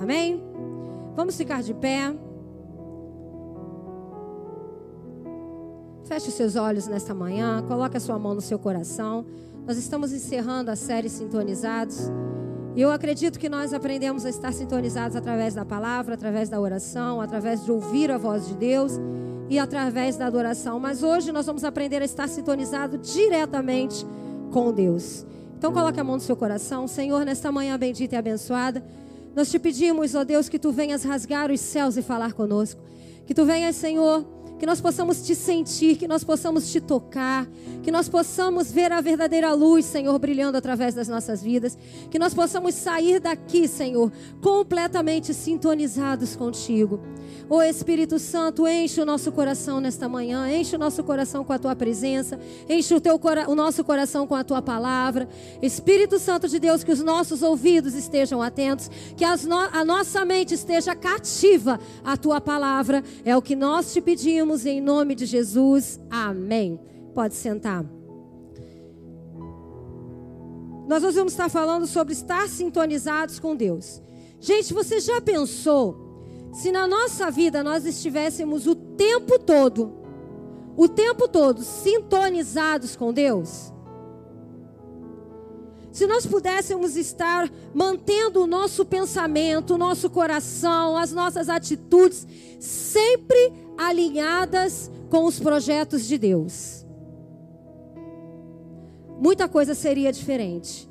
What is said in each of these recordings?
Amém? Vamos ficar de pé. Feche os seus olhos nesta manhã, coloque a sua mão no seu coração. Nós estamos encerrando a série Sintonizados. E eu acredito que nós aprendemos a estar sintonizados através da palavra, através da oração, através de ouvir a voz de Deus e através da adoração. Mas hoje nós vamos aprender a estar sintonizado diretamente com Deus. Então coloque a mão no seu coração. Senhor, nesta manhã bendita e abençoada, nós te pedimos, ó Deus, que tu venhas rasgar os céus e falar conosco. Que tu venhas, Senhor, que nós possamos te sentir, que nós possamos te tocar, que nós possamos ver a verdadeira luz, Senhor, brilhando através das nossas vidas, que nós possamos sair daqui, Senhor, completamente sintonizados contigo. Ô Espírito Santo, enche o nosso coração nesta manhã, enche o nosso coração com a tua presença, enche o, teu, o nosso coração com a tua palavra. Espírito Santo de Deus, que os nossos ouvidos estejam atentos, que no, a nossa mente esteja cativa à tua palavra. É o que nós te pedimos em nome de Jesus. Amém. Pode sentar. Nós hoje vamos estar falando sobre estar sintonizados com Deus. Gente, você já pensou se na nossa vida nós estivéssemos o tempo todo, o tempo todo sintonizados com Deus, se nós pudéssemos estar mantendo o nosso pensamento, o nosso coração, as nossas atitudes sempre alinhadas com os projetos de Deus, muita coisa seria diferente.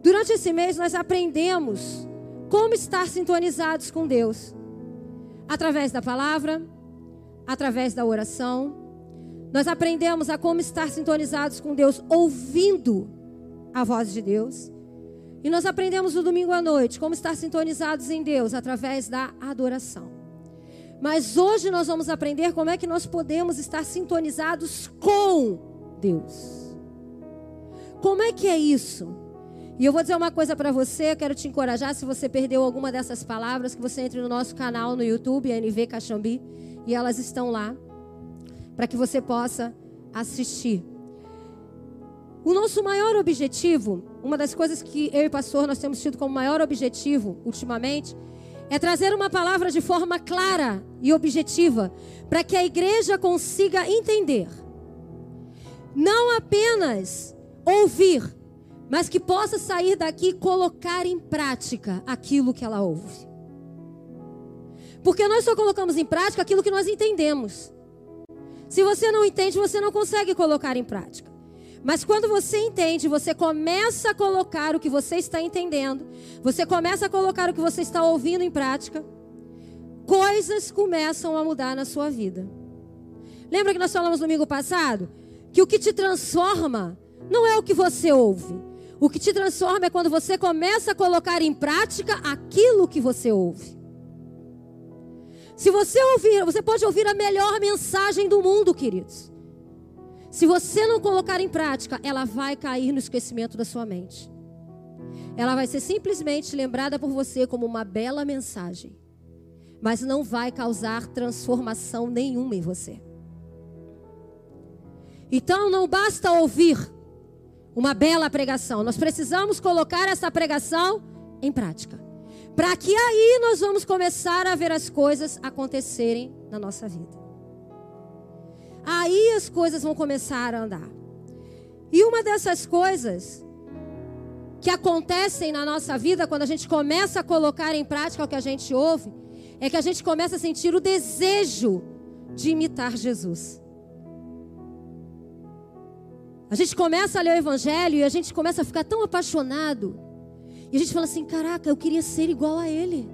Durante esse mês nós aprendemos como estar sintonizados com Deus através da palavra, através da oração. Nós aprendemos a como estar sintonizados com Deus, ouvindo a voz de Deus. E nós aprendemos no domingo à noite como estar sintonizados em Deus através da adoração. Mas hoje nós vamos aprender como é que nós podemos estar sintonizados com Deus. Como é que é isso? E eu vou dizer uma coisa para você, quero te encorajar, se você perdeu alguma dessas palavras, que você entre no nosso canal no YouTube, NV Caxambi, e elas estão lá, para que você possa assistir. O nosso maior objetivo, uma das coisas que eu e o pastor nós temos tido como maior objetivo ultimamente, é trazer uma palavra de forma clara e objetiva, para que a igreja consiga entender. Não apenas ouvir, mas que possa sair daqui e colocar em prática aquilo que ela ouve. Porque nós só colocamos em prática aquilo que nós entendemos. Se você não entende, você não consegue colocar em prática. Mas quando você entende, você começa a colocar o que você está entendendo, você começa a colocar o que você está ouvindo em prática, coisas começam a mudar na sua vida. Lembra que nós falamos no domingo passado? Que o que te transforma não é o que você ouve, o que te transforma é quando você começa a colocar em prática aquilo que você ouve. Se você ouvir, você pode ouvir a melhor mensagem do mundo, queridos. Se você não colocar em prática, ela vai cair no esquecimento da sua mente. Ela vai ser simplesmente lembrada por você como uma bela mensagem, mas não vai causar transformação nenhuma em você. Então não basta ouvir, uma bela pregação. Nós precisamos colocar essa pregação em prática. Para que aí nós vamos começar a ver as coisas acontecerem na nossa vida. Aí as coisas vão começar a andar. E uma dessas coisas que acontecem na nossa vida quando a gente começa a colocar em prática o que a gente ouve, é que a gente começa a sentir o desejo de imitar Jesus. A gente começa a ler o Evangelho e a gente começa a ficar tão apaixonado. E a gente fala assim: caraca, eu queria ser igual a Ele.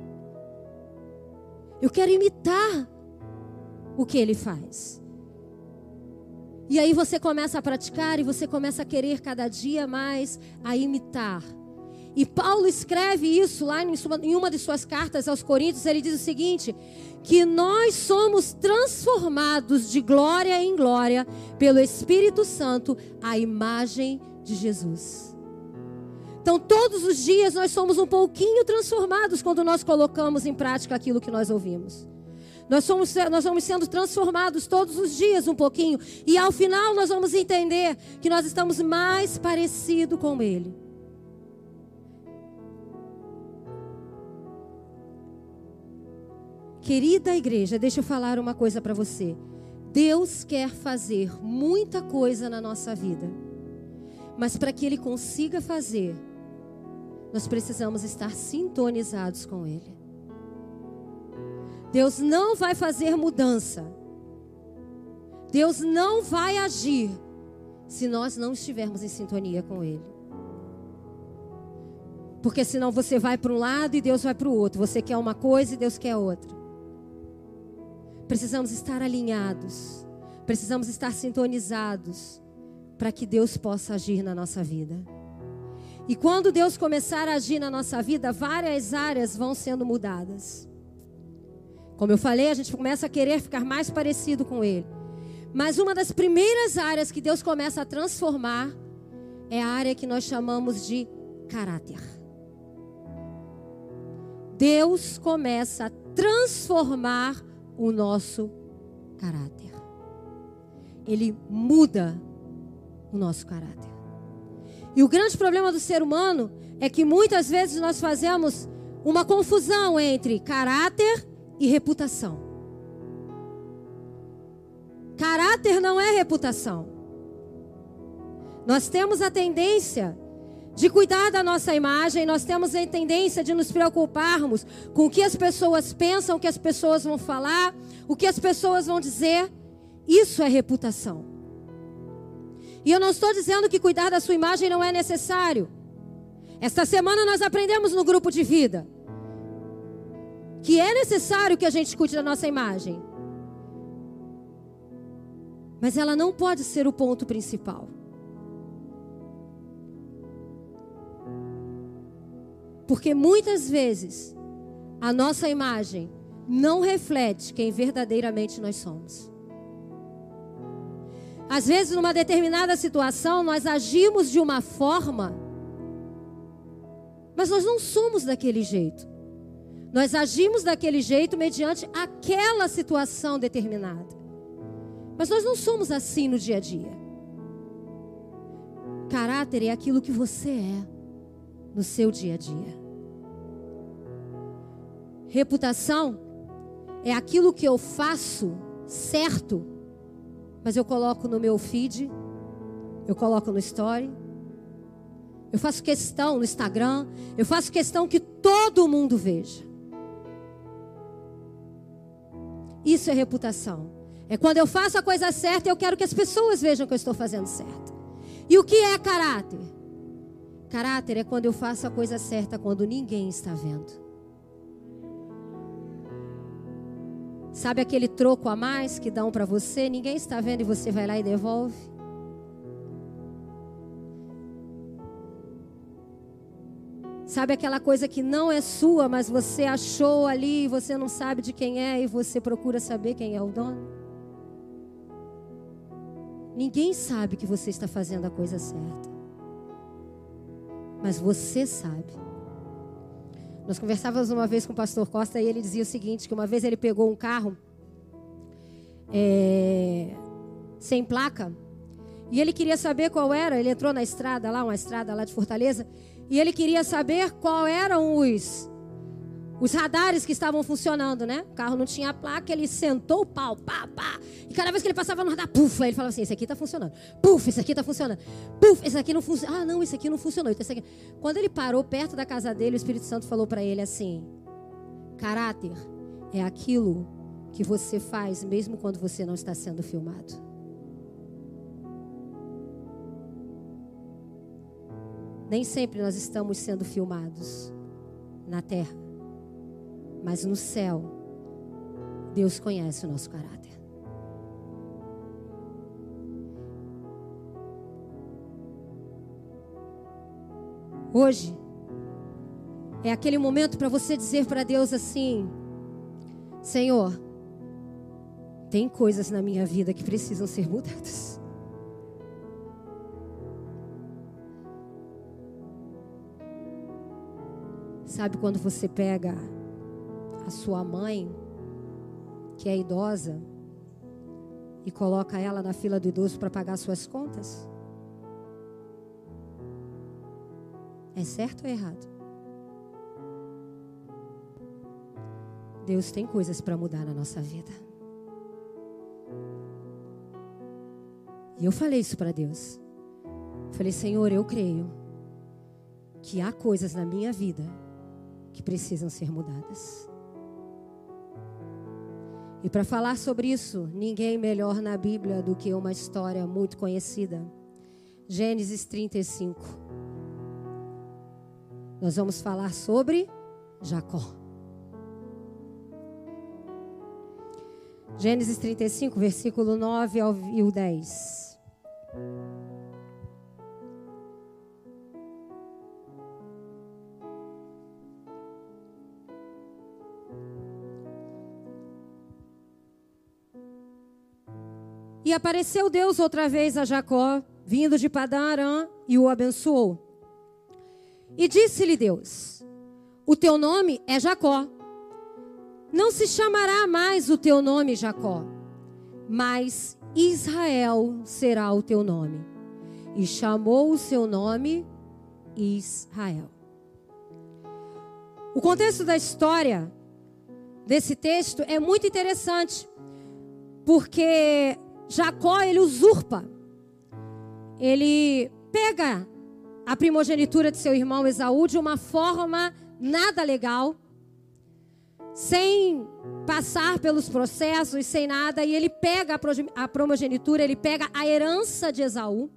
Eu quero imitar o que Ele faz. E aí você começa a praticar e você começa a querer cada dia mais a imitar. E Paulo escreve isso lá em uma de suas cartas aos Coríntios. Ele diz o seguinte: que nós somos transformados de glória em glória pelo Espírito Santo à imagem de Jesus. Então, todos os dias nós somos um pouquinho transformados quando nós colocamos em prática aquilo que nós ouvimos. Nós somos, nós vamos sendo transformados todos os dias um pouquinho. E ao final nós vamos entender que nós estamos mais parecidos com Ele. Querida igreja, deixa eu falar uma coisa para você. Deus quer fazer muita coisa na nossa vida. Mas para que Ele consiga fazer, nós precisamos estar sintonizados com Ele. Deus não vai fazer mudança. Deus não vai agir se nós não estivermos em sintonia com Ele. Porque senão você vai para um lado e Deus vai para o outro. Você quer uma coisa e Deus quer outra. Precisamos estar alinhados. Precisamos estar sintonizados para que Deus possa agir na nossa vida. E quando Deus começar a agir na nossa vida, várias áreas vão sendo mudadas. Como eu falei, a gente começa a querer ficar mais parecido com Ele. Mas uma das primeiras áreas que Deus começa a transformar é a área que nós chamamos de caráter. Deus começa a transformar o nosso caráter. Ele muda o nosso caráter. E o grande problema do ser humano é que muitas vezes nós fazemos uma confusão entre caráter e reputação. Caráter não é reputação. Nós temos a tendência de cuidar da nossa imagem, nós temos a tendência de nos preocuparmos com o que as pessoas pensam, o que as pessoas vão falar, o que as pessoas vão dizer. Isso é reputação. E eu não estou dizendo que cuidar da sua imagem não é necessário. Esta semana nós aprendemos no grupo de vida que é necessário que a gente cuide da nossa imagem. Mas ela não pode ser o ponto principal. Porque muitas vezes a nossa imagem não reflete quem verdadeiramente nós somos. Às vezes, numa determinada situação, nós agimos de uma forma, mas nós não somos daquele jeito. Nós agimos daquele jeito mediante aquela situação determinada. Mas nós não somos assim no dia a dia. Caráter é aquilo que você é no seu dia a dia. Reputação é aquilo que eu faço certo, mas eu coloco no meu feed, eu coloco no story, eu faço questão no Instagram, eu faço questão que todo mundo veja. Isso é reputação. É quando eu faço a coisa certa, eu quero que as pessoas vejam que eu estou fazendo certo. E o que é caráter? Caráter é quando eu faço a coisa certa quando ninguém está vendo. Sabe aquele troco a mais que dão para você? Ninguém está vendo e você vai lá e devolve? Sabe aquela coisa que não é sua, mas você achou ali, você não sabe de quem é e você procura saber quem é o dono? Ninguém sabe que você está fazendo a coisa certa. Mas você sabe. Nós conversávamos uma vez com o pastor Costa e ele dizia o seguinte: que uma vez ele pegou um carro é, sem placa e ele queria saber qual era. Ele entrou na estrada lá, uma estrada lá de Fortaleza, e ele queria saber qual eram os os radares que estavam funcionando, né? O carro não tinha placa, ele sentou o pau, pá, pá. E cada vez que ele passava no radar, puf, aí ele falava assim: esse aqui está funcionando. Puf, esse aqui está funcionando. Puf, esse aqui não funciona. Ah, não, esse aqui não funcionou. Então, aqui... Quando ele parou perto da casa dele, o Espírito Santo falou para ele assim: caráter é aquilo que você faz mesmo quando você não está sendo filmado. Nem sempre nós estamos sendo filmados na terra. Mas no céu, Deus conhece o nosso caráter. Hoje é aquele momento para você dizer para Deus assim: Senhor, tem coisas na minha vida que precisam ser mudadas. Sabe quando você pega a sua mãe, que é idosa, e coloca ela na fila do idoso para pagar suas contas? É certo ou errado? Deus tem coisas para mudar na nossa vida. E eu falei isso para Deus. Falei, Senhor, eu creio que há coisas na minha vida que precisam ser mudadas. E para falar sobre isso, ninguém melhor na Bíblia do que uma história muito conhecida. Gênesis 35. Nós vamos falar sobre Jacó. Gênesis 35, versículo 9 ao 10. E apareceu Deus outra vez a Jacó, vindo de Padã Arã, e o abençoou. E disse-lhe Deus: O teu nome é Jacó. Não se chamará mais o teu nome Jacó, mas Israel será o teu nome. E chamou o seu nome Israel. O contexto da história desse texto é muito interessante, porque Jacó, ele usurpa. Ele pega a primogenitura de seu irmão Esaú de uma forma nada legal, sem passar pelos processos, sem nada, e ele pega a primogenitura, ele pega a herança de Esaú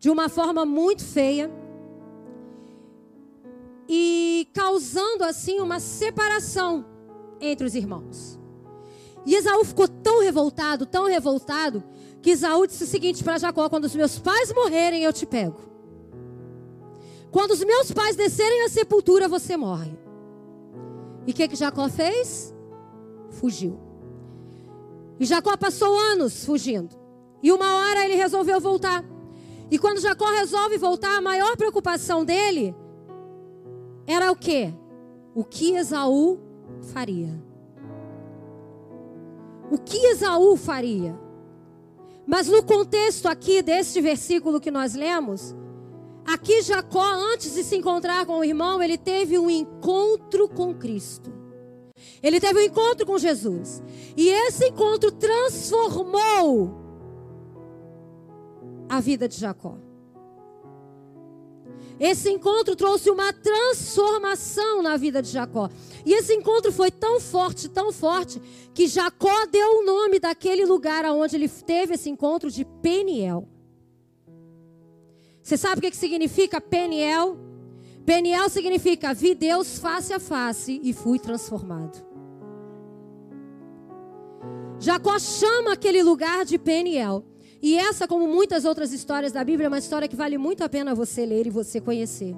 de uma forma muito feia e causando assim uma separação entre os irmãos. E Esaú ficou tão revoltado, tão revoltado, que Esaú disse o seguinte para Jacó: Quando os meus pais morrerem, eu te pego. Quando os meus pais descerem à sepultura, você morre. E o que, que Jacó fez? Fugiu. E Jacó passou anos fugindo. E uma hora ele resolveu voltar. E quando Jacó resolve voltar, a maior preocupação dele era o quê? O que Esaú faria o que Esaú faria. Mas no contexto aqui deste versículo que nós lemos, aqui Jacó, antes de se encontrar com o irmão, ele teve um encontro com Cristo. Ele teve um encontro com Jesus. E esse encontro transformou a vida de Jacó. Esse encontro trouxe uma transformação na vida de Jacó. E esse encontro foi tão forte, tão forte, que Jacó deu o nome daquele lugar onde ele teve esse encontro de Peniel. Você sabe o que significa Peniel? Peniel significa vi Deus face a face e fui transformado. Jacó chama aquele lugar de Peniel. E essa, como muitas outras histórias da Bíblia, é uma história que vale muito a pena você ler e você conhecer.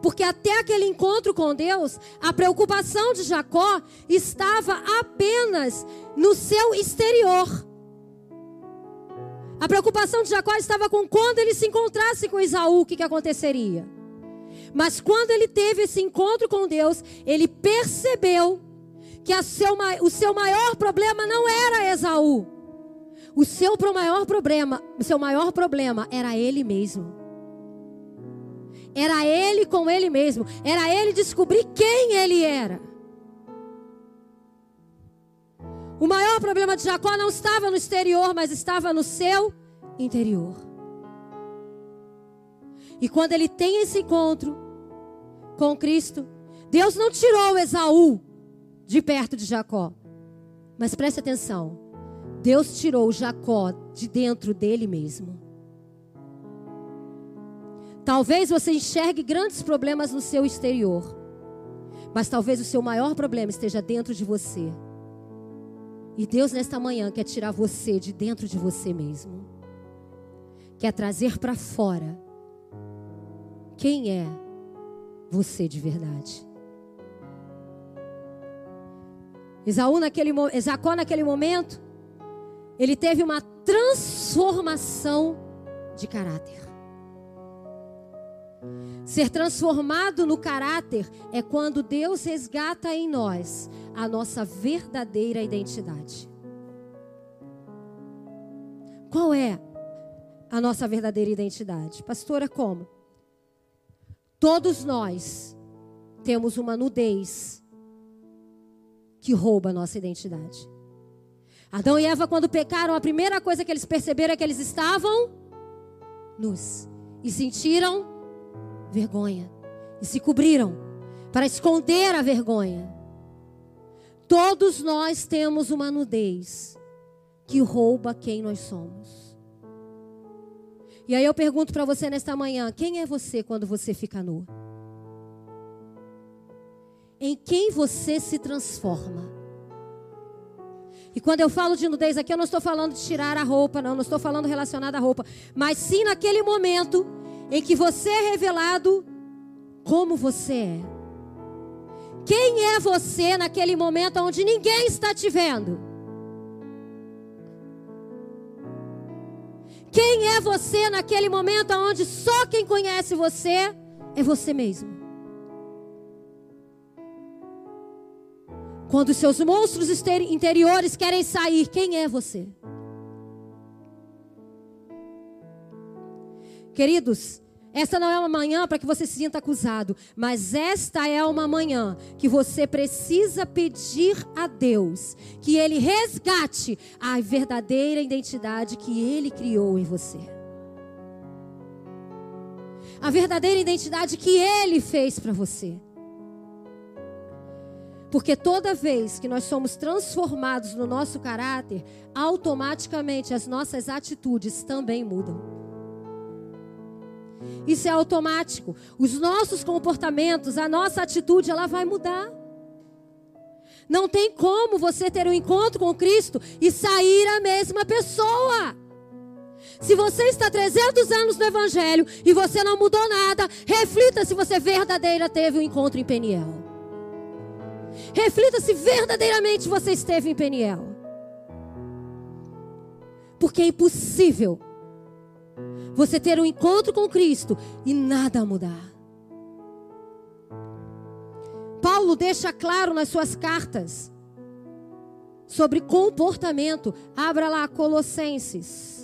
Porque até aquele encontro com Deus, a preocupação de Jacó estava apenas no seu exterior. A preocupação de Jacó estava com quando ele se encontrasse com Isaú, o que, que aconteceria. Mas quando ele teve esse encontro com Deus, ele percebeu que seu, o seu maior problema não era Esaú o seu maior problema, o seu maior problema era ele mesmo. Era ele com ele mesmo. Era ele descobrir quem ele era. O maior problema de Jacó não estava no exterior, mas estava no seu interior. E quando ele tem esse encontro com Cristo, Deus não tirou Esaú de perto de Jacó. Mas preste atenção. Deus tirou Jacó de dentro dele mesmo. Talvez você enxergue grandes problemas no seu exterior, mas talvez o seu maior problema esteja dentro de você. E Deus, nesta manhã, quer tirar você de dentro de você mesmo, quer trazer para fora quem é você de verdade. Esaú naquele, Jacó naquele momento, ele teve uma transformação de caráter. Ser transformado no caráter é quando Deus resgata em nós a nossa verdadeira identidade. Qual é a nossa verdadeira identidade? Pastora, como? Todos nós temos uma nudez que rouba a nossa identidade. Adão e Eva, quando pecaram, a primeira coisa que eles perceberam é que eles estavam nus e sentiram vergonha e se cobriram para esconder a vergonha. Todos nós temos uma nudez que rouba quem nós somos. E aí eu pergunto para você nesta manhã: quem é você quando você fica nu? Em quem você se transforma? E quando eu falo de nudez aqui, eu não estou falando de tirar a roupa, não, não estou falando relacionado à roupa, mas sim naquele momento em que você é revelado como você é. Quem é você naquele momento onde ninguém está te vendo? Quem é você naquele momento onde só quem conhece você é você mesmo? Quando seus monstros interiores querem sair, quem é você? Queridos, esta não é uma manhã para que você se sinta acusado, mas esta é uma manhã que você precisa pedir a Deus que Ele resgate a verdadeira identidade que Ele criou em você. A verdadeira identidade que Ele fez para você. Porque toda vez que nós somos transformados no nosso caráter, automaticamente as nossas atitudes também mudam. Isso é automático. Os nossos comportamentos, a nossa atitude, ela vai mudar. Não tem como você ter um encontro com Cristo e sair a mesma pessoa. Se você está 300 anos no Evangelho e você não mudou nada, reflita se você verdadeira teve um encontro em Peniel. Reflita se verdadeiramente você esteve em Peniel. Porque é impossível você ter um encontro com Cristo e nada mudar. Paulo deixa claro nas suas cartas sobre comportamento. Abra lá Colossenses.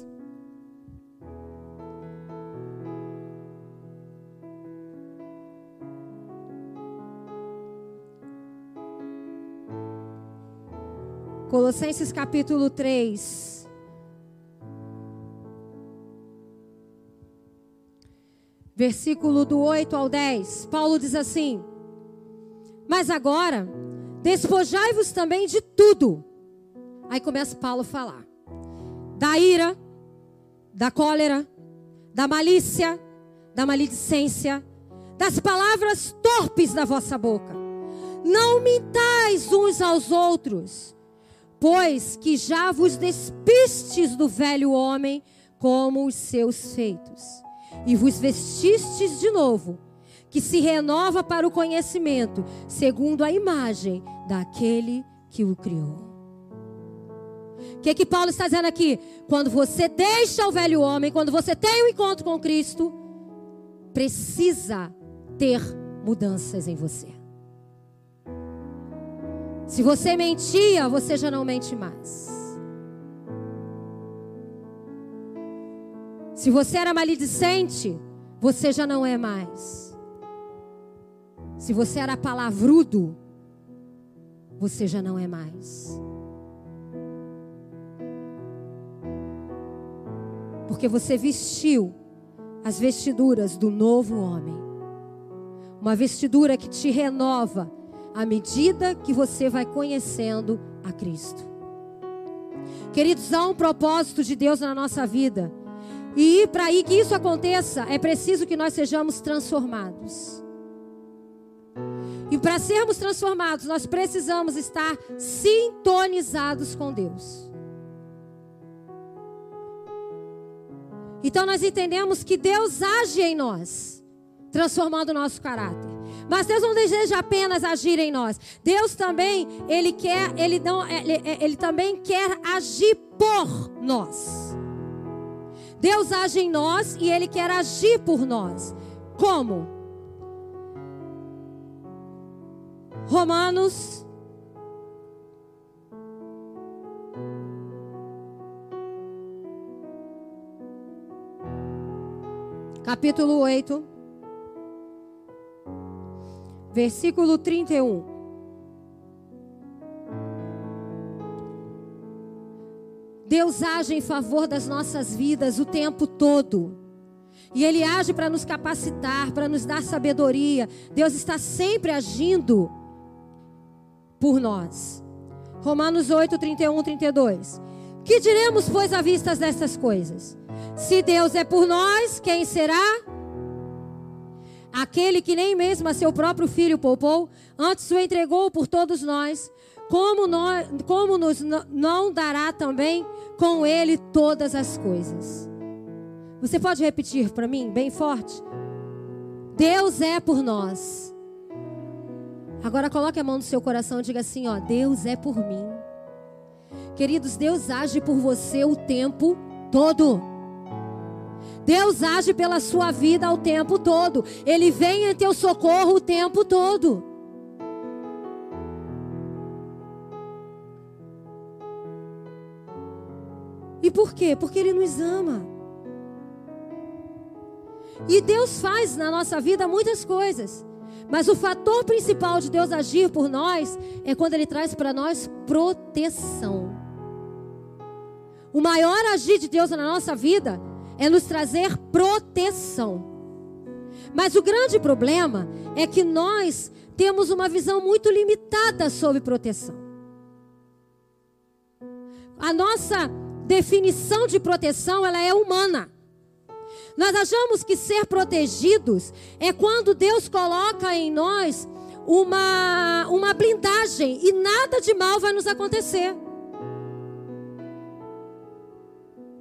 Colossenses capítulo 3. Versículo do 8 ao 10. Paulo diz assim: Mas agora, despojai-vos também de tudo. Aí começa Paulo a falar: da ira, da cólera, da malícia, da maledicência, das palavras torpes da vossa boca. Não mintais uns aos outros pois que já vos despistes do velho homem como os seus feitos, e vos vestistes de novo, que se renova para o conhecimento, segundo a imagem daquele que o criou. O que, que Paulo está dizendo aqui? Quando você deixa o velho homem, quando você tem um encontro com Cristo, precisa ter mudanças em você. Se você mentia, você já não mente mais. Se você era maledicente, você já não é mais. Se você era palavrudo, você já não é mais. Porque você vestiu as vestiduras do novo homem. Uma vestidura que te renova à medida que você vai conhecendo a Cristo. Queridos, há um propósito de Deus na nossa vida. E para que isso aconteça, é preciso que nós sejamos transformados. E para sermos transformados, nós precisamos estar sintonizados com Deus. Então nós entendemos que Deus age em nós, transformando o nosso caráter. Mas Deus não deseja apenas agir em nós. Deus também, ele quer, ele não, ele, ele também quer agir por nós. Deus age em nós e ele quer agir por nós. Como? Romanos capítulo 8 versículo 31. Deus age em favor das nossas vidas o tempo todo. E Ele age para nos capacitar, para nos dar sabedoria. Deus está sempre agindo por nós. Romanos 8, 31, 32. Que diremos, pois, à vista destas coisas? Se Deus é por nós, quem será Aquele que nem mesmo a seu próprio filho poupou, antes o entregou por todos nós, como, nós, como nos não dará também com ele todas as coisas? Você pode repetir para mim, bem forte? Deus é por nós. Agora coloque a mão no seu coração e diga assim, ó, Deus é por mim. Queridos, Deus age por você o tempo todo. Deus age pela sua vida o tempo todo. Ele vem em teu socorro o tempo todo. E por quê? Porque Ele nos ama. E Deus faz na nossa vida muitas coisas. Mas o fator principal de Deus agir por nós é quando Ele traz para nós proteção. O maior agir de Deus na nossa vida é nos trazer proteção. Mas o grande problema é que nós temos uma visão muito limitada sobre proteção. A nossa definição de proteção ela é humana. Nós achamos que ser protegidos é quando Deus coloca em nós uma, uma blindagem e nada de mal vai nos acontecer.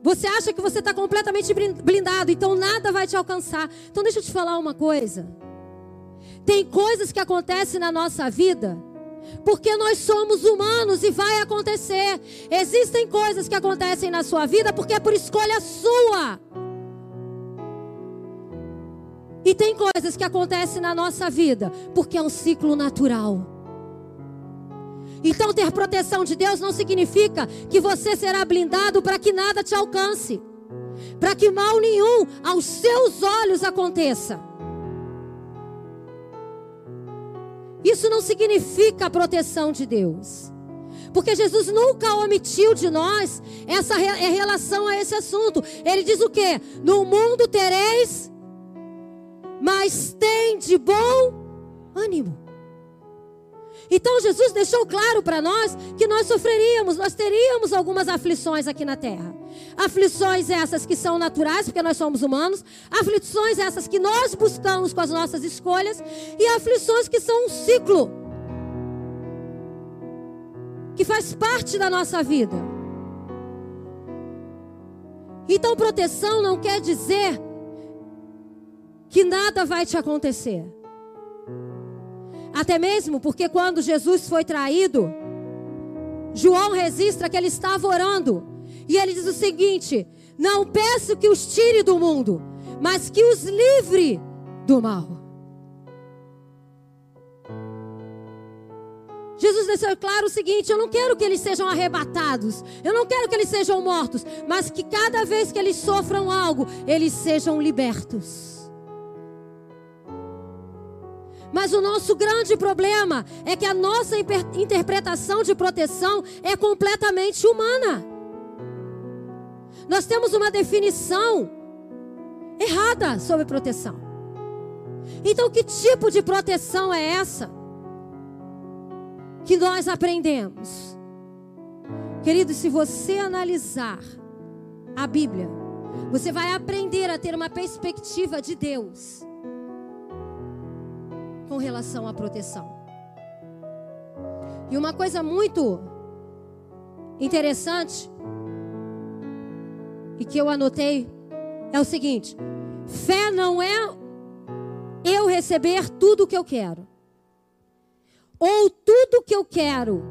Você acha que você está completamente blindado, então nada vai te alcançar. Então deixa eu te falar uma coisa. Tem coisas que acontecem na nossa vida porque nós somos humanos e vai acontecer. Existem coisas que acontecem na sua vida porque é por escolha sua. E tem coisas que acontecem na nossa vida porque é um ciclo natural. Então, ter proteção de Deus não significa que você será blindado para que nada te alcance, para que mal nenhum aos seus olhos aconteça. Isso não significa a proteção de Deus. Porque Jesus nunca omitiu de nós essa é relação a esse assunto. Ele diz o quê? No mundo tereis, mas tem de bom ânimo. Então Jesus deixou claro para nós que nós sofreríamos, nós teríamos algumas aflições aqui na terra. Aflições essas que são naturais, porque nós somos humanos, aflições essas que nós buscamos com as nossas escolhas, e aflições que são um ciclo que faz parte da nossa vida. Então, proteção não quer dizer que nada vai te acontecer. Até mesmo porque quando Jesus foi traído, João registra que ele estava orando. E ele diz o seguinte: Não peço que os tire do mundo, mas que os livre do mal. Jesus deixou claro o seguinte: eu não quero que eles sejam arrebatados, eu não quero que eles sejam mortos, mas que cada vez que eles sofram algo, eles sejam libertos. Mas o nosso grande problema é que a nossa interpretação de proteção é completamente humana. Nós temos uma definição errada sobre proteção. Então, que tipo de proteção é essa que nós aprendemos? Querido, se você analisar a Bíblia, você vai aprender a ter uma perspectiva de Deus com relação à proteção. E uma coisa muito interessante e que eu anotei é o seguinte: fé não é eu receber tudo o que eu quero, ou tudo o que eu quero,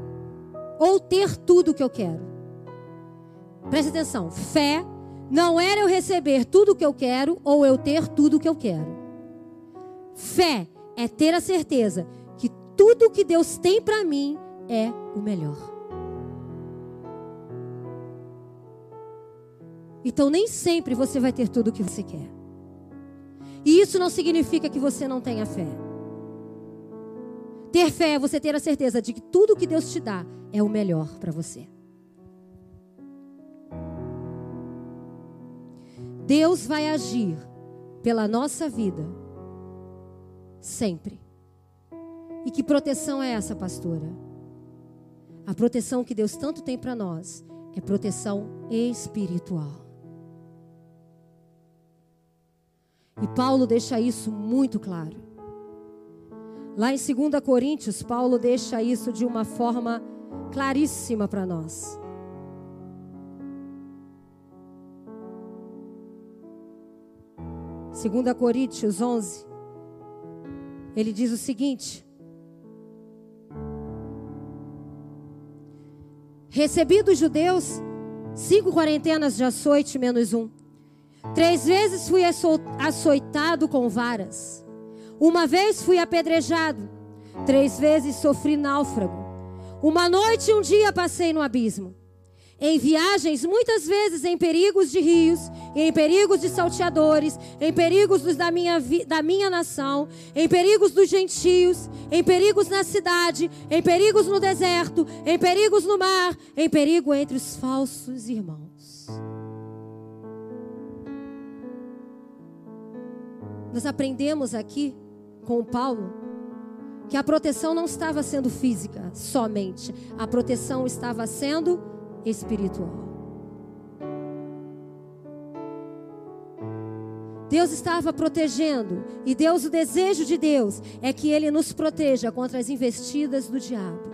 ou ter tudo o que eu quero. Preste atenção: fé não era eu receber tudo o que eu quero, ou eu ter tudo o que eu quero. Fé é ter a certeza que tudo que Deus tem para mim é o melhor. Então nem sempre você vai ter tudo o que você quer. E isso não significa que você não tenha fé. Ter fé é você ter a certeza de que tudo que Deus te dá é o melhor para você. Deus vai agir pela nossa vida sempre. E que proteção é essa, pastora? A proteção que Deus tanto tem para nós é proteção espiritual. E Paulo deixa isso muito claro. Lá em 2 Coríntios, Paulo deixa isso de uma forma claríssima para nós. Segunda Coríntios 11, ele diz o seguinte: Recebi dos judeus cinco quarentenas de açoite menos um. Três vezes fui açoitado com varas. Uma vez fui apedrejado. Três vezes sofri náufrago. Uma noite e um dia passei no abismo. Em viagens, muitas vezes em perigos de rios, em perigos de salteadores, em perigos da, minha, da minha nação, em perigos dos gentios, em perigos na cidade, em perigos no deserto, em perigos no mar, em perigo entre os falsos irmãos. Nós aprendemos aqui com Paulo que a proteção não estava sendo física somente, a proteção estava sendo espiritual. Deus estava protegendo, e Deus, o desejo de Deus é que Ele nos proteja contra as investidas do diabo.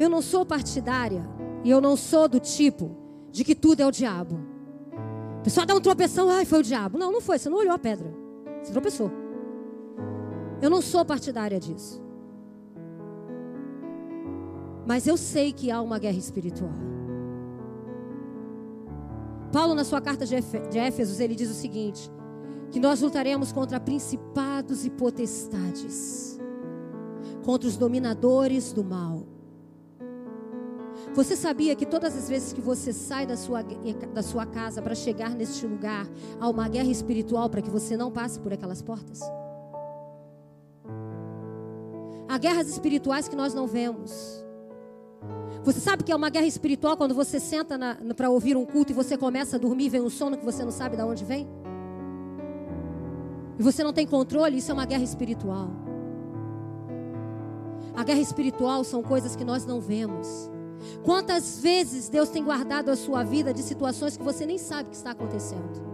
Eu não sou partidária, e eu não sou do tipo de que tudo é o diabo. O pessoal dá um tropeção, ai, foi o diabo. Não, não foi, você não olhou a pedra, você tropeçou. Eu não sou partidária disso. Mas eu sei que há uma guerra espiritual. Paulo, na sua carta de Éfesos, ele diz o seguinte: que nós lutaremos contra principados e potestades, contra os dominadores do mal. Você sabia que todas as vezes que você sai da sua, da sua casa para chegar neste lugar, há uma guerra espiritual para que você não passe por aquelas portas? Há guerras espirituais que nós não vemos. Você sabe que é uma guerra espiritual quando você senta para ouvir um culto e você começa a dormir, vem um sono que você não sabe de onde vem? E você não tem controle, isso é uma guerra espiritual. A guerra espiritual são coisas que nós não vemos. Quantas vezes Deus tem guardado a sua vida de situações que você nem sabe que está acontecendo?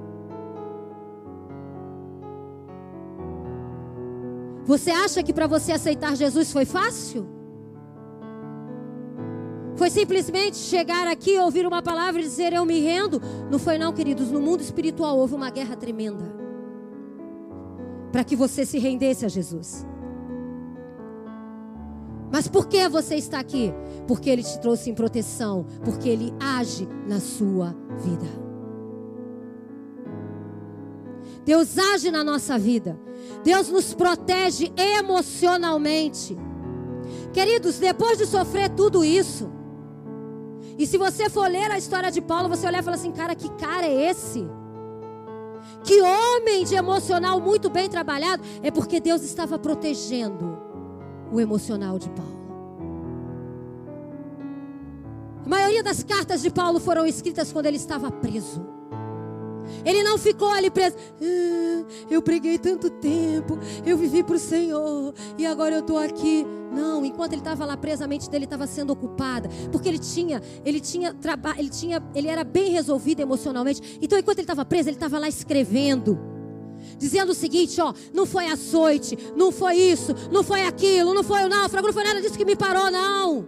Você acha que para você aceitar Jesus foi fácil? Foi simplesmente chegar aqui, ouvir uma palavra e dizer eu me rendo. Não foi não, queridos. No mundo espiritual houve uma guerra tremenda. Para que você se rendesse a Jesus. Mas por que você está aqui? Porque Ele te trouxe em proteção. Porque Ele age na sua vida. Deus age na nossa vida. Deus nos protege emocionalmente. Queridos, depois de sofrer tudo isso, e se você for ler a história de Paulo, você olhar e falar assim: cara, que cara é esse? Que homem de emocional muito bem trabalhado. É porque Deus estava protegendo o emocional de Paulo. A maioria das cartas de Paulo foram escritas quando ele estava preso. Ele não ficou ali preso. Ah, eu preguei tanto tempo, eu vivi para o Senhor e agora eu estou aqui. Não, enquanto ele estava lá preso, a mente dele estava sendo ocupada, porque ele tinha, ele tinha trabalho, ele tinha, ele era bem resolvido emocionalmente. Então, enquanto ele estava preso, ele estava lá escrevendo. Dizendo o seguinte, ó, não foi açoite, não foi isso, não foi aquilo, não foi o náufrago, não foi nada disso que me parou, não.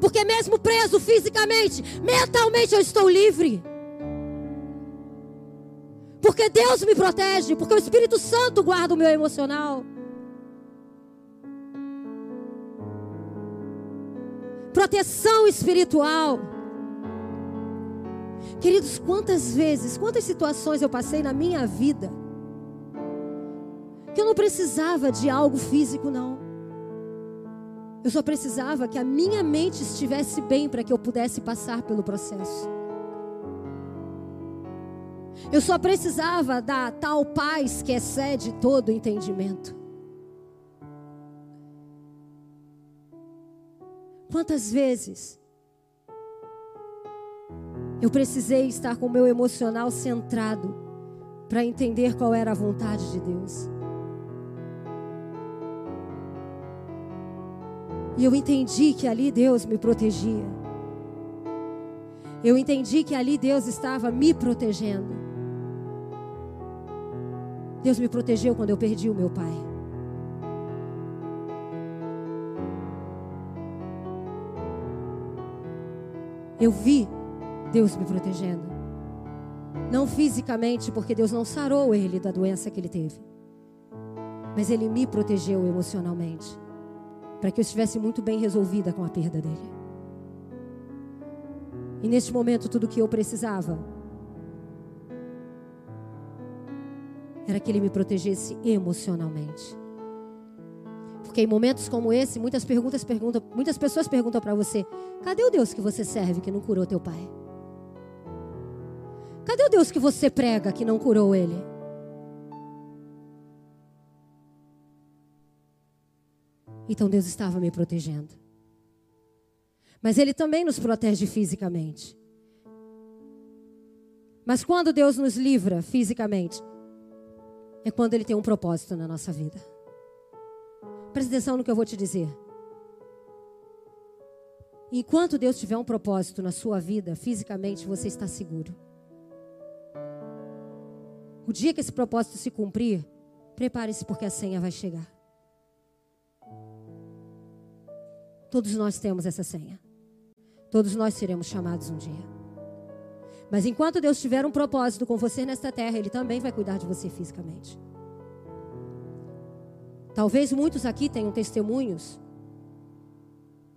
Porque mesmo preso fisicamente, mentalmente eu estou livre. Porque Deus me protege, porque o Espírito Santo guarda o meu emocional. proteção espiritual. Queridos, quantas vezes, quantas situações eu passei na minha vida que eu não precisava de algo físico, não. Eu só precisava que a minha mente estivesse bem para que eu pudesse passar pelo processo. Eu só precisava da tal paz que excede todo entendimento. Quantas vezes Eu precisei estar com o meu emocional centrado para entender qual era a vontade de Deus. E eu entendi que ali Deus me protegia. Eu entendi que ali Deus estava me protegendo. Deus me protegeu quando eu perdi o meu pai. Eu vi Deus me protegendo. Não fisicamente, porque Deus não sarou ele da doença que ele teve. Mas ele me protegeu emocionalmente. Para que eu estivesse muito bem resolvida com a perda dele. E neste momento, tudo que eu precisava era que ele me protegesse emocionalmente. Porque em momentos como esse, muitas perguntas perguntam, muitas pessoas perguntam para você: cadê o Deus que você serve que não curou teu pai? Cadê o Deus que você prega que não curou ele? Então Deus estava me protegendo. Mas Ele também nos protege fisicamente. Mas quando Deus nos livra fisicamente, é quando Ele tem um propósito na nossa vida. Presta atenção no que eu vou te dizer. Enquanto Deus tiver um propósito na sua vida, fisicamente você está seguro. O dia que esse propósito se cumprir, prepare-se porque a senha vai chegar. Todos nós temos essa senha. Todos nós seremos chamados um dia. Mas enquanto Deus tiver um propósito com você nesta terra, Ele também vai cuidar de você fisicamente. Talvez muitos aqui tenham testemunhos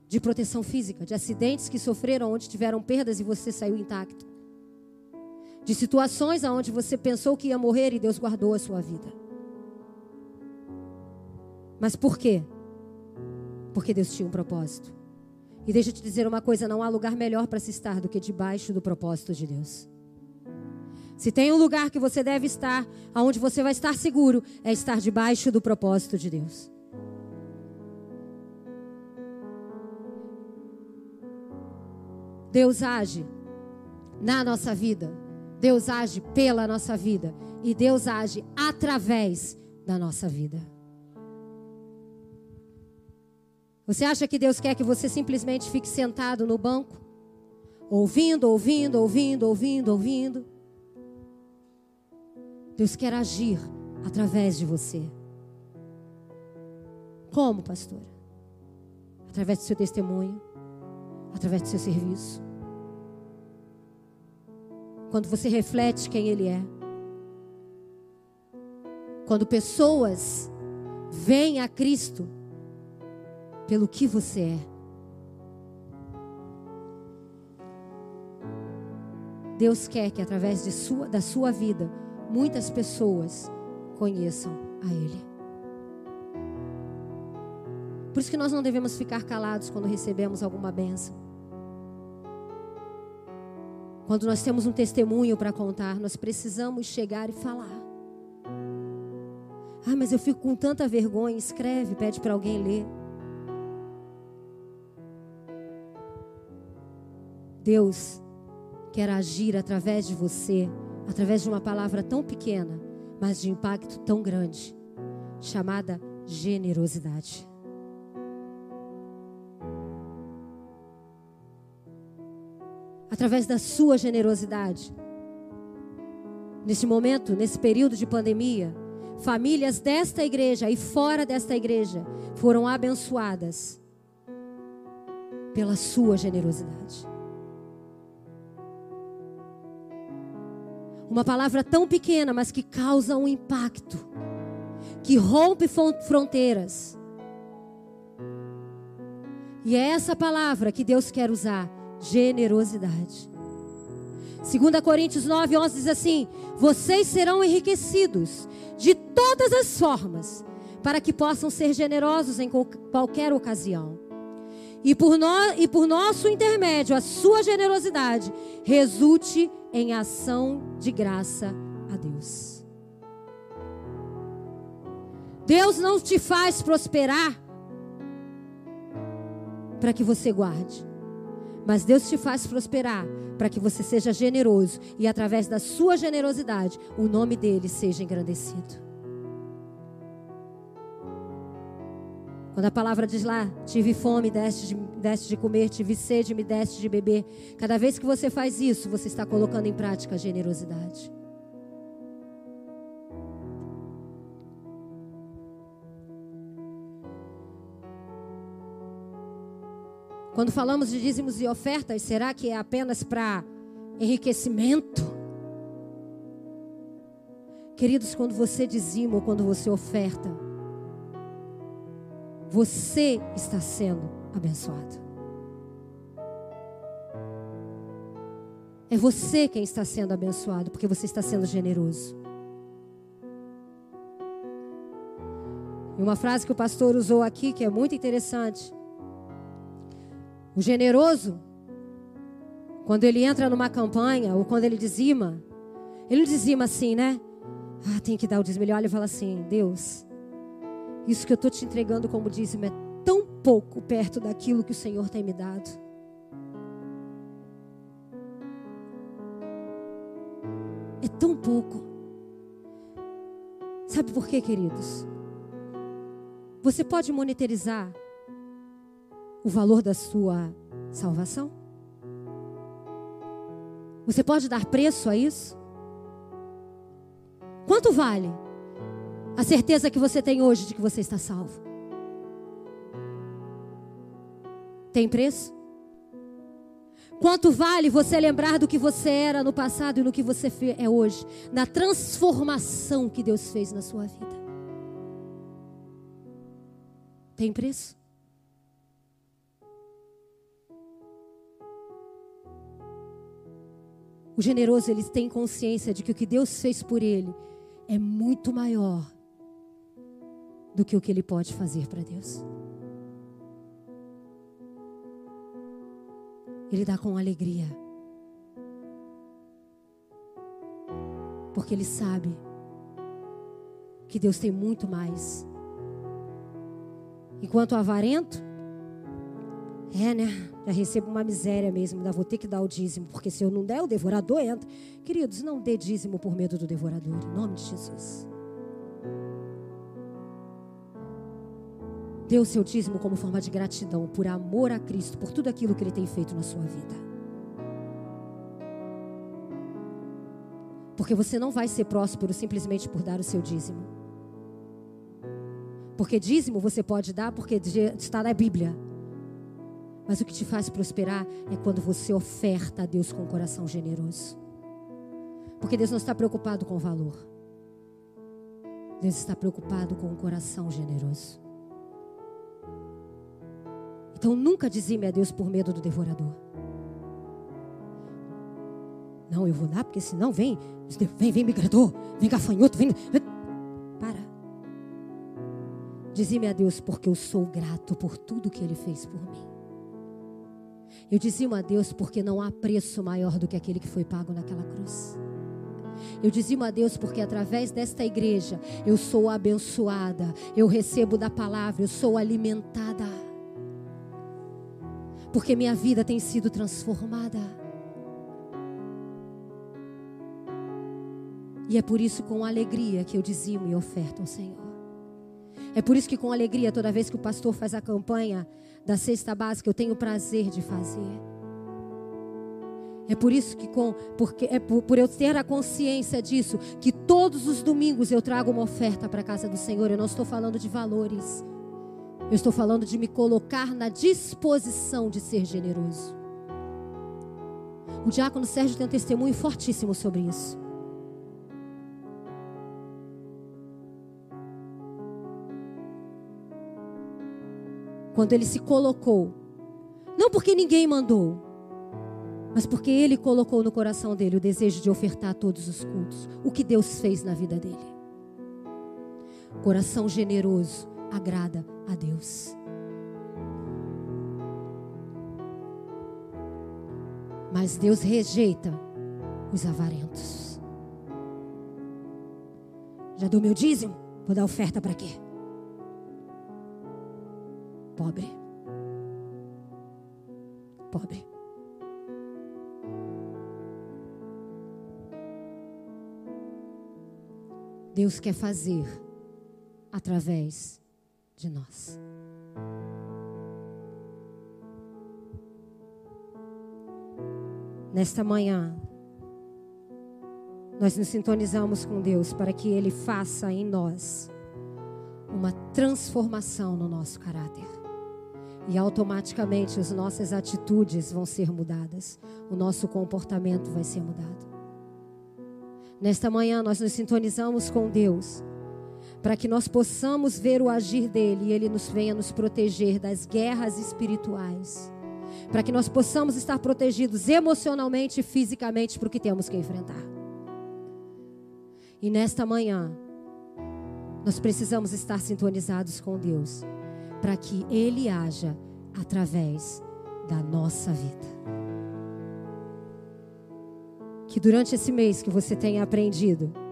de proteção física, de acidentes que sofreram onde tiveram perdas e você saiu intacto. De situações onde você pensou que ia morrer e Deus guardou a sua vida. Mas por quê? Porque Deus tinha um propósito. E deixa eu te dizer uma coisa: não há lugar melhor para se estar do que debaixo do propósito de Deus. Se tem um lugar que você deve estar, aonde você vai estar seguro, é estar debaixo do propósito de Deus. Deus age na nossa vida, Deus age pela nossa vida e Deus age através da nossa vida. Você acha que Deus quer que você simplesmente fique sentado no banco, ouvindo, ouvindo, ouvindo, ouvindo, ouvindo? Deus quer agir através de você. Como, pastora? Através do seu testemunho, através do seu serviço. Quando você reflete quem Ele é. Quando pessoas vêm a Cristo pelo que você é. Deus quer que através sua, da sua vida muitas pessoas conheçam a Ele. Por isso que nós não devemos ficar calados quando recebemos alguma benção. Quando nós temos um testemunho para contar, nós precisamos chegar e falar. Ah, mas eu fico com tanta vergonha. Escreve, pede para alguém ler. Deus quer agir através de você, através de uma palavra tão pequena, mas de impacto tão grande, chamada generosidade. Através da sua generosidade. Neste momento, nesse período de pandemia, famílias desta igreja e fora desta igreja foram abençoadas pela sua generosidade. Uma palavra tão pequena, mas que causa um impacto, que rompe fronteiras. E é essa palavra que Deus quer usar: generosidade. 2 Coríntios 9, 11 diz assim: Vocês serão enriquecidos de todas as formas, para que possam ser generosos em qualquer ocasião. E por, no, e por nosso intermédio, a sua generosidade resulte em ação de graça a Deus. Deus não te faz prosperar para que você guarde, Mas Deus te faz prosperar para que você seja generoso e através da sua generosidade o nome dele seja engrandecido. Quando a palavra diz lá, tive fome, deste de, deste de comer, tive sede, me deste de beber. Cada vez que você faz isso, você está colocando em prática a generosidade. Quando falamos de dízimos e ofertas, será que é apenas para enriquecimento? Queridos, quando você dizima ou quando você oferta, você está sendo abençoado. É você quem está sendo abençoado, porque você está sendo generoso. E uma frase que o pastor usou aqui, que é muito interessante. O generoso, quando ele entra numa campanha, ou quando ele dizima, ele não dizima assim, né? Ah, tem que dar o dízimo. Ele fala assim: Deus, isso que eu estou te entregando como dízimo é tão pouco perto daquilo que o Senhor tem me dado. É tão pouco. Sabe por quê, queridos? Você pode monetarizar o valor da sua salvação? Você pode dar preço a isso? Quanto vale a certeza que você tem hoje de que você está salvo? Tem preço? Quanto vale você lembrar do que você era no passado e no que você é hoje? Na transformação que Deus fez na sua vida. Tem preço? O generoso, ele tem consciência de que o que Deus fez por ele é muito maior do que o que ele pode fazer para Deus. Ele dá com alegria. Porque ele sabe que Deus tem muito mais. Enquanto o avarento, é, né? Já recebo uma miséria mesmo, ainda vou ter que dar o dízimo, porque se eu não der, o devorador entra. Queridos, não dê dízimo por medo do devorador, em nome de Jesus. Dê o seu dízimo como forma de gratidão, por amor a Cristo, por tudo aquilo que Ele tem feito na sua vida. Porque você não vai ser próspero simplesmente por dar o seu dízimo. Porque dízimo você pode dar porque está na Bíblia. Mas o que te faz prosperar é quando você oferta a Deus com um coração generoso. Porque Deus não está preocupado com o valor. Deus está preocupado com um coração generoso. Então nunca dizime a Deus por medo do devorador. Não, eu vou dar, porque senão vem, vem, vem migrador, vem gafanhoto, vem. Para. Dizime a Deus porque eu sou grato por tudo que Ele fez por mim. Eu dizimo a Deus porque não há preço maior do que aquele que foi pago naquela cruz. Eu dizimo a Deus porque através desta igreja eu sou abençoada, eu recebo da palavra, eu sou alimentada. Porque minha vida tem sido transformada. E é por isso com alegria que eu dizimo e oferto ao Senhor. É por isso que com alegria toda vez que o pastor faz a campanha da cesta básica eu tenho prazer de fazer. É por isso que com porque é por, por, eu ter a consciência disso que todos os domingos eu trago uma oferta para a casa do Senhor. Eu não estou falando de valores. Eu estou falando de me colocar na disposição de ser generoso. O diácono Sérgio tem um testemunho fortíssimo sobre isso. Quando ele se colocou. Não porque ninguém mandou, mas porque ele colocou no coração dele o desejo de ofertar todos os cultos. O que Deus fez na vida dele. Coração generoso agrada a Deus. Mas Deus rejeita os avarentos. Já dou meu dízimo? Vou dar oferta para quê? Pobre. Pobre. Deus quer fazer através de nós. Nesta manhã, nós nos sintonizamos com Deus para que Ele faça em nós uma transformação no nosso caráter. E automaticamente as nossas atitudes vão ser mudadas, o nosso comportamento vai ser mudado. Nesta manhã nós nos sintonizamos com Deus para que nós possamos ver o agir dele e ele nos venha nos proteger das guerras espirituais. Para que nós possamos estar protegidos emocionalmente e fisicamente para o que temos que enfrentar. E nesta manhã, nós precisamos estar sintonizados com Deus, para que Ele haja através da nossa vida. Que durante esse mês que você tenha aprendido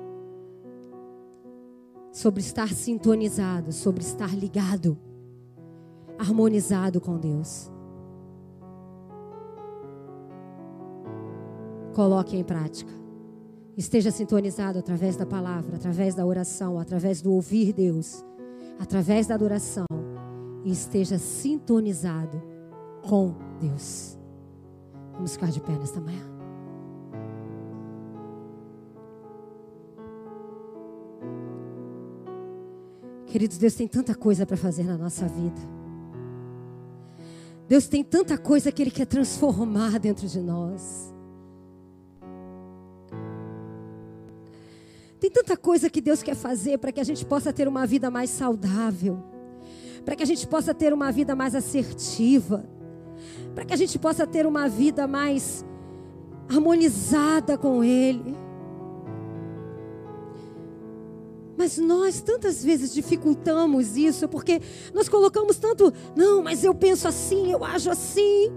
sobre estar sintonizado, sobre estar ligado, harmonizado com Deus. Coloque em prática. Esteja sintonizado através da palavra, através da oração, através do ouvir Deus, através da adoração. E esteja sintonizado com Deus. Vamos ficar de pé nesta manhã. Queridos, Deus tem tanta coisa para fazer na nossa vida. Deus tem tanta coisa que Ele quer transformar dentro de nós. Tem tanta coisa que Deus quer fazer para que a gente possa ter uma vida mais saudável, para que a gente possa ter uma vida mais assertiva, para que a gente possa ter uma vida mais harmonizada com Ele. Mas nós tantas vezes dificultamos isso porque nós colocamos tanto, não, mas eu penso assim, eu ajo assim.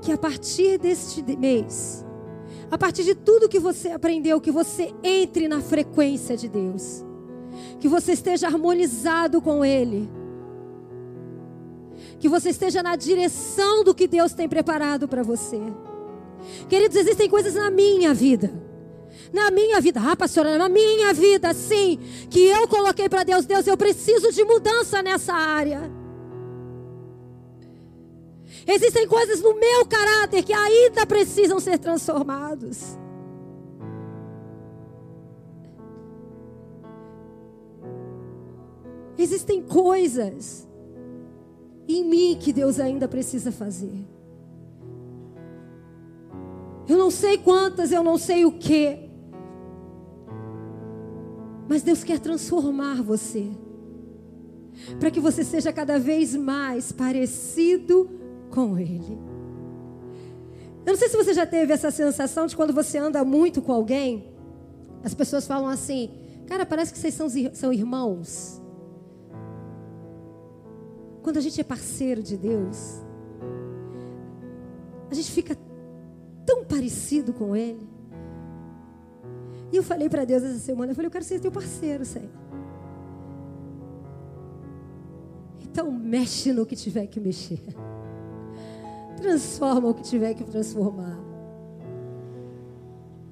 Que a partir deste mês, a partir de tudo que você aprendeu, que você entre na frequência de Deus, que você esteja harmonizado com Ele, que você esteja na direção do que Deus tem preparado para você. Queridos, existem coisas na minha vida. Na minha vida, ah, pastora, na minha vida, sim, que eu coloquei para Deus, Deus, eu preciso de mudança nessa área. Existem coisas no meu caráter que ainda precisam ser transformados. Existem coisas em mim que Deus ainda precisa fazer. Eu não sei quantas, eu não sei o que. Mas Deus quer transformar você. Para que você seja cada vez mais parecido com Ele. Eu não sei se você já teve essa sensação de quando você anda muito com alguém, as pessoas falam assim: Cara, parece que vocês são, são irmãos. Quando a gente é parceiro de Deus, a gente fica tão parecido com Ele. E eu falei para Deus essa semana, eu falei, eu quero ser teu parceiro, Senhor. Então mexe no que tiver que mexer. Transforma o que tiver que transformar.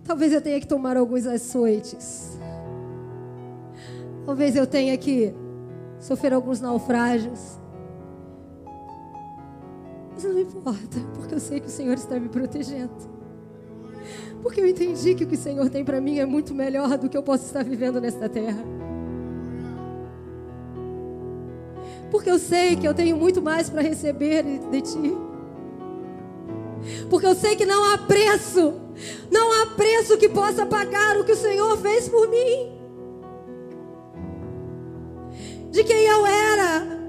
Talvez eu tenha que tomar alguns açoites. Talvez eu tenha que sofrer alguns naufrágios. Não importa, porque eu sei que o Senhor está me protegendo. Porque eu entendi que o que o Senhor tem para mim é muito melhor do que eu posso estar vivendo nesta terra. Porque eu sei que eu tenho muito mais para receber de ti. Porque eu sei que não há preço, não há preço que possa pagar o que o Senhor fez por mim. De quem eu era,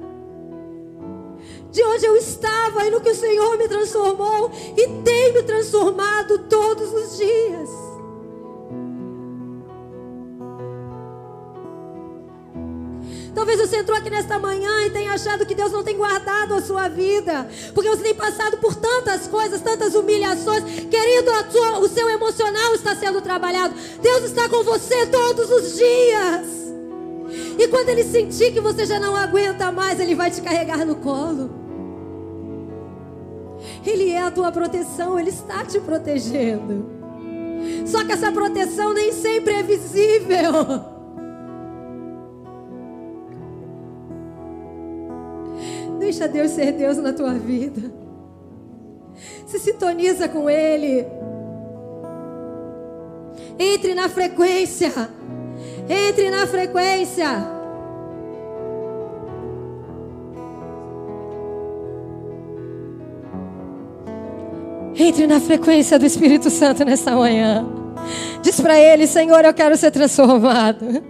de onde eu estava e no que o Senhor me transformou e tem me transformado todos os dias. Talvez você entrou aqui nesta manhã e tenha achado que Deus não tem guardado a sua vida, porque você tem passado por tantas coisas, tantas humilhações. Querido, o seu emocional está sendo trabalhado. Deus está com você todos os dias. E quando Ele sentir que você já não aguenta mais, Ele vai te carregar no colo. Ele é a tua proteção, Ele está te protegendo. Só que essa proteção nem sempre é visível. Deixa Deus ser Deus na tua vida. Se sintoniza com Ele. Entre na frequência. Entre na frequência. Entre na frequência do Espírito Santo nessa manhã. Diz para ele: Senhor, eu quero ser transformado.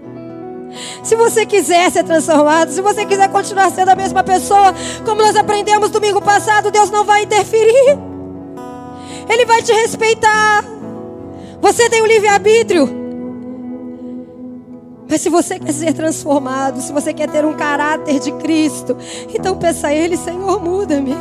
Se você quiser ser transformado, se você quiser continuar sendo a mesma pessoa, como nós aprendemos domingo passado, Deus não vai interferir. Ele vai te respeitar. Você tem o livre-arbítrio. Mas se você quer ser transformado, se você quer ter um caráter de Cristo, então peça a Ele, Senhor, muda-me.